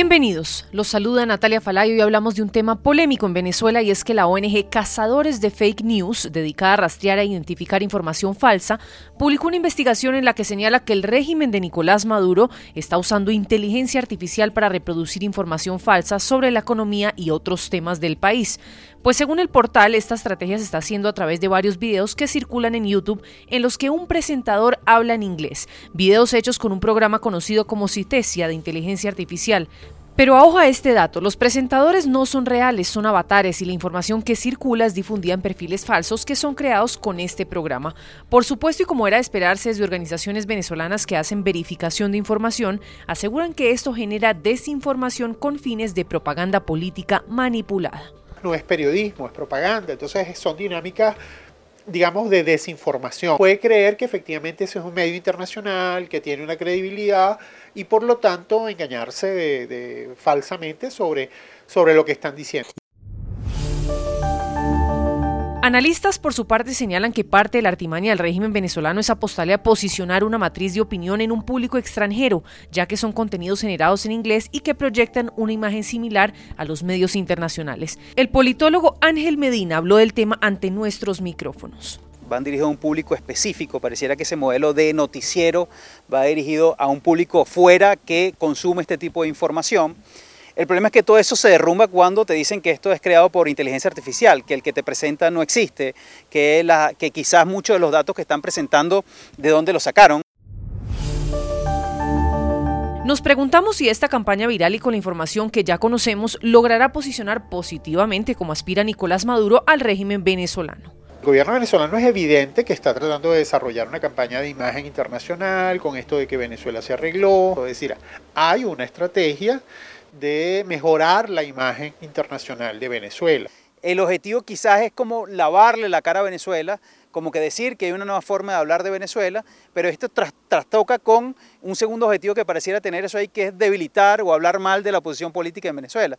Bienvenidos, los saluda Natalia Falayo y hablamos de un tema polémico en Venezuela y es que la ONG Cazadores de Fake News, dedicada a rastrear e identificar información falsa, publicó una investigación en la que señala que el régimen de Nicolás Maduro está usando inteligencia artificial para reproducir información falsa sobre la economía y otros temas del país. Pues según el portal, esta estrategia se está haciendo a través de varios videos que circulan en YouTube en los que un presentador habla en inglés, videos hechos con un programa conocido como Citesia de inteligencia artificial. Pero ojo a este dato, los presentadores no son reales, son avatares y la información que circula es difundida en perfiles falsos que son creados con este programa. Por supuesto y como era de esperarse desde organizaciones venezolanas que hacen verificación de información, aseguran que esto genera desinformación con fines de propaganda política manipulada. No es periodismo, es propaganda, entonces son dinámicas digamos, de desinformación. Puede creer que efectivamente ese es un medio internacional, que tiene una credibilidad y por lo tanto engañarse de, falsamente sobre, sobre lo que están diciendo. Analistas por su parte señalan que parte de la artimaña del régimen venezolano es apostarle a posicionar una matriz de opinión en un público extranjero, ya que son contenidos generados en inglés y que proyectan una imagen similar a los medios internacionales. El politólogo Ángel Medina habló del tema ante nuestros micrófonos van dirigidos a un público específico. Pareciera que ese modelo de noticiero va dirigido a un público fuera que consume este tipo de información. El problema es que todo eso se derrumba cuando te dicen que esto es creado por inteligencia artificial, que el que te presenta no existe, que, la, que quizás muchos de los datos que están presentando, de dónde los sacaron. Nos preguntamos si esta campaña viral y con la información que ya conocemos logrará posicionar positivamente como aspira Nicolás Maduro al régimen venezolano. El gobierno venezolano es evidente que está tratando de desarrollar una campaña de imagen internacional con esto de que Venezuela se arregló. Es decir, hay una estrategia de mejorar la imagen internacional de Venezuela. El objetivo quizás es como lavarle la cara a Venezuela, como que decir que hay una nueva forma de hablar de Venezuela, pero esto trastoca con un segundo objetivo que pareciera tener eso ahí, que es debilitar o hablar mal de la posición política en Venezuela.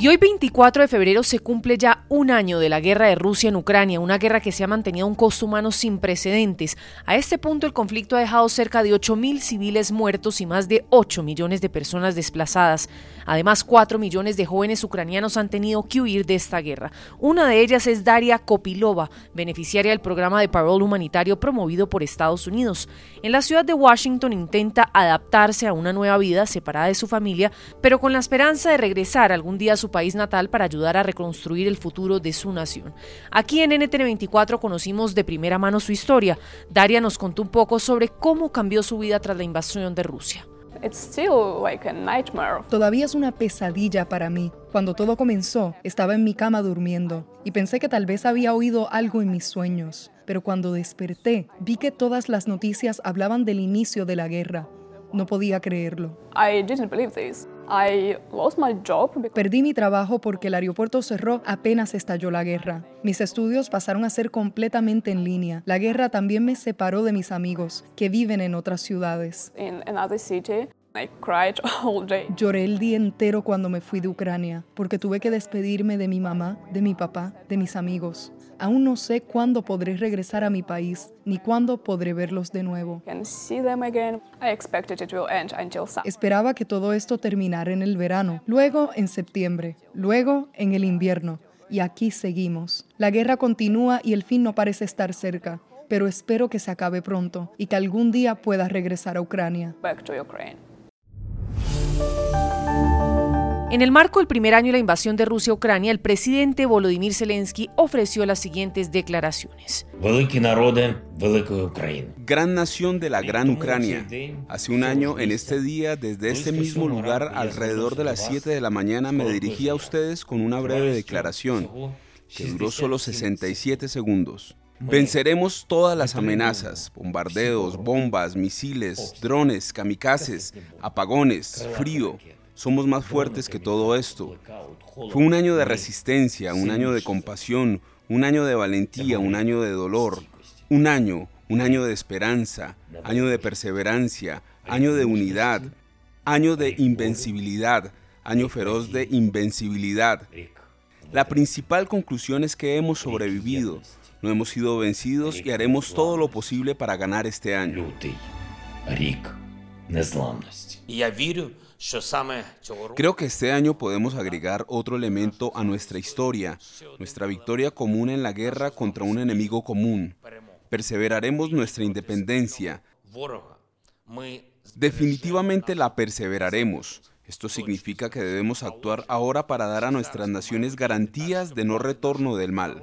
Y hoy 24 de febrero se cumple ya un año de la guerra de Rusia en Ucrania, una guerra que se ha mantenido un costo humano sin precedentes. A este punto el conflicto ha dejado cerca de 8.000 civiles muertos y más de 8 millones de personas desplazadas. Además, 4 millones de jóvenes ucranianos han tenido que huir de esta guerra. Una de ellas es Daria Kopilova, beneficiaria del programa de parol humanitario promovido por Estados Unidos. En la ciudad de Washington intenta adaptarse a una nueva vida separada de su familia, pero con la esperanza de regresar algún día a su país natal para ayudar a reconstruir el futuro de su nación. Aquí en NTN24 conocimos de primera mano su historia. Daria nos contó un poco sobre cómo cambió su vida tras la invasión de Rusia. Todavía es una pesadilla para mí. Cuando todo comenzó, estaba en mi cama durmiendo y pensé que tal vez había oído algo en mis sueños. Pero cuando desperté, vi que todas las noticias hablaban del inicio de la guerra. No podía creerlo. Perdí mi trabajo porque el aeropuerto cerró apenas estalló la guerra. Mis estudios pasaron a ser completamente en línea. La guerra también me separó de mis amigos, que viven en otras ciudades. Lloré el día entero cuando me fui de Ucrania, porque tuve que despedirme de mi mamá, de mi papá, de mis amigos. Aún no sé cuándo podré regresar a mi país, ni cuándo podré verlos de nuevo. Esperaba que todo esto terminara en el verano, luego en septiembre, luego en el invierno. Y aquí seguimos. La guerra continúa y el fin no parece estar cerca, pero espero que se acabe pronto y que algún día pueda regresar a Ucrania. En el marco del primer año de la invasión de Rusia a Ucrania, el presidente Volodymyr Zelensky ofreció las siguientes declaraciones. Gran nación de la gran Ucrania. Hace un año, en este día, desde este mismo lugar, alrededor de las 7 de la mañana, me dirigí a ustedes con una breve declaración que duró solo 67 segundos. Venceremos todas las amenazas, bombardeos, bombas, misiles, drones, kamikazes, apagones, frío. Somos más fuertes que todo esto. Fue un año de resistencia, un año de compasión, un año de valentía, un año de dolor, un año, un año de esperanza, año de perseverancia, año de unidad, año de invencibilidad, año feroz de invencibilidad. La principal conclusión es que hemos sobrevivido, no hemos sido vencidos y haremos todo lo posible para ganar este año. Creo que este año podemos agregar otro elemento a nuestra historia, nuestra victoria común en la guerra contra un enemigo común. Perseveraremos nuestra independencia. Definitivamente la perseveraremos. Esto significa que debemos actuar ahora para dar a nuestras naciones garantías de no retorno del mal.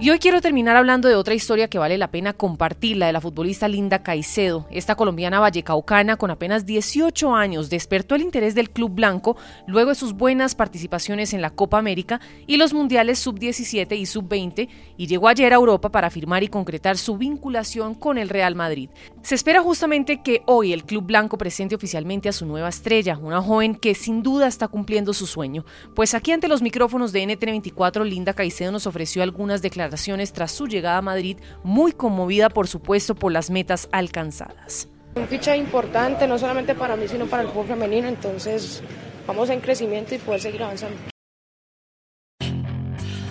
Y hoy quiero terminar hablando de otra historia que vale la pena compartir, la de la futbolista Linda Caicedo. Esta colombiana vallecaucana con apenas 18 años despertó el interés del Club Blanco luego de sus buenas participaciones en la Copa América y los Mundiales Sub-17 y Sub-20 y llegó ayer a Europa para firmar y concretar su vinculación con el Real Madrid. Se espera justamente que hoy el Club Blanco presente oficialmente a su nueva estrella, una joven que sin duda está cumpliendo su sueño. Pues aquí ante los micrófonos de NT24, Linda Caicedo nos ofreció algunas declaraciones tras su llegada a Madrid, muy conmovida por supuesto por las metas alcanzadas. Un ficha importante, no solamente para mí, sino para el fútbol femenino, entonces vamos en crecimiento y poder seguir avanzando.